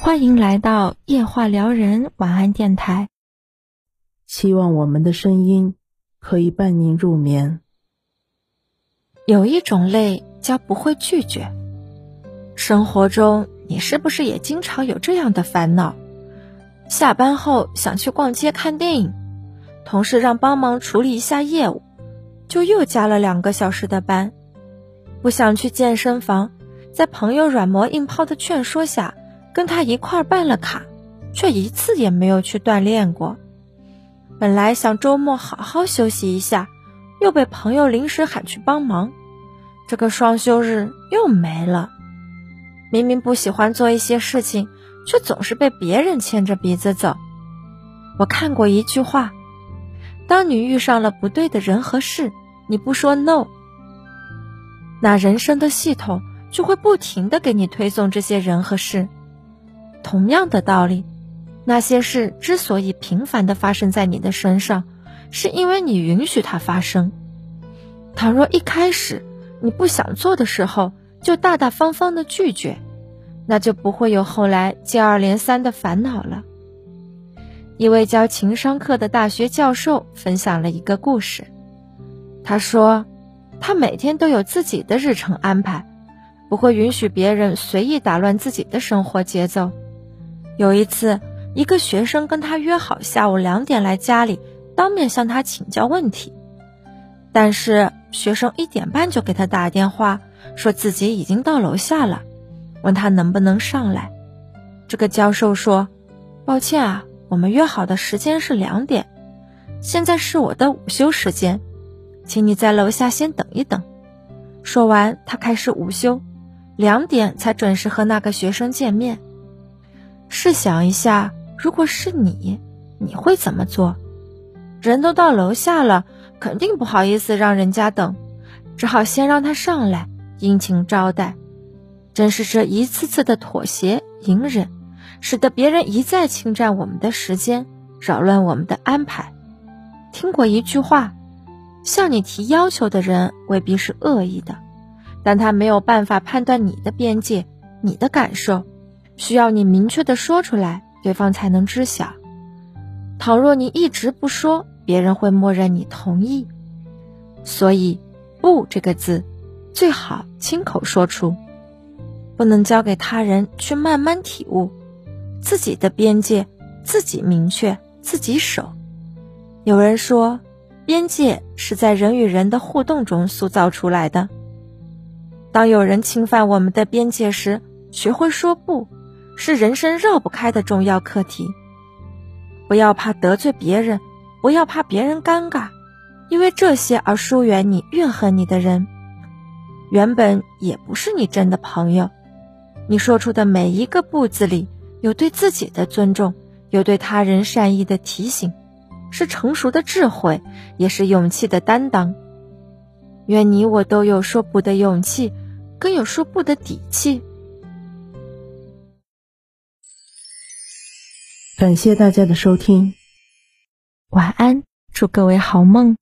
欢迎来到夜话撩人晚安电台。希望我们的声音可以伴您入眠。有一种累叫不会拒绝。生活中，你是不是也经常有这样的烦恼？下班后想去逛街看电影，同事让帮忙处理一下业务，就又加了两个小时的班。不想去健身房，在朋友软磨硬泡的劝说下。跟他一块办了卡，却一次也没有去锻炼过。本来想周末好好休息一下，又被朋友临时喊去帮忙，这个双休日又没了。明明不喜欢做一些事情，却总是被别人牵着鼻子走。我看过一句话：当你遇上了不对的人和事，你不说 no，那人生的系统就会不停的给你推送这些人和事。同样的道理，那些事之所以频繁的发生在你的身上，是因为你允许它发生。倘若一开始你不想做的时候就大大方方的拒绝，那就不会有后来接二连三的烦恼了。一位教情商课的大学教授分享了一个故事，他说，他每天都有自己的日程安排，不会允许别人随意打乱自己的生活节奏。有一次，一个学生跟他约好下午两点来家里当面向他请教问题，但是学生一点半就给他打电话，说自己已经到楼下了，问他能不能上来。这个教授说：“抱歉啊，我们约好的时间是两点，现在是我的午休时间，请你在楼下先等一等。”说完，他开始午休，两点才准时和那个学生见面。试想一下，如果是你，你会怎么做？人都到楼下了，肯定不好意思让人家等，只好先让他上来，殷勤招待。正是这一次次的妥协、隐忍，使得别人一再侵占我们的时间，扰乱我们的安排。听过一句话：向你提要求的人未必是恶意的，但他没有办法判断你的边界、你的感受。需要你明确的说出来，对方才能知晓。倘若你一直不说，别人会默认你同意。所以，不这个字，最好亲口说出，不能交给他人去慢慢体悟。自己的边界，自己明确，自己守。有人说，边界是在人与人的互动中塑造出来的。当有人侵犯我们的边界时，学会说不。是人生绕不开的重要课题。不要怕得罪别人，不要怕别人尴尬，因为这些而疏远你、怨恨你的人，原本也不是你真的朋友。你说出的每一个“不”字里，有对自己的尊重，有对他人善意的提醒，是成熟的智慧，也是勇气的担当。愿你我都有说不的勇气，更有说不的底气。感谢大家的收听，晚安，祝各位好梦。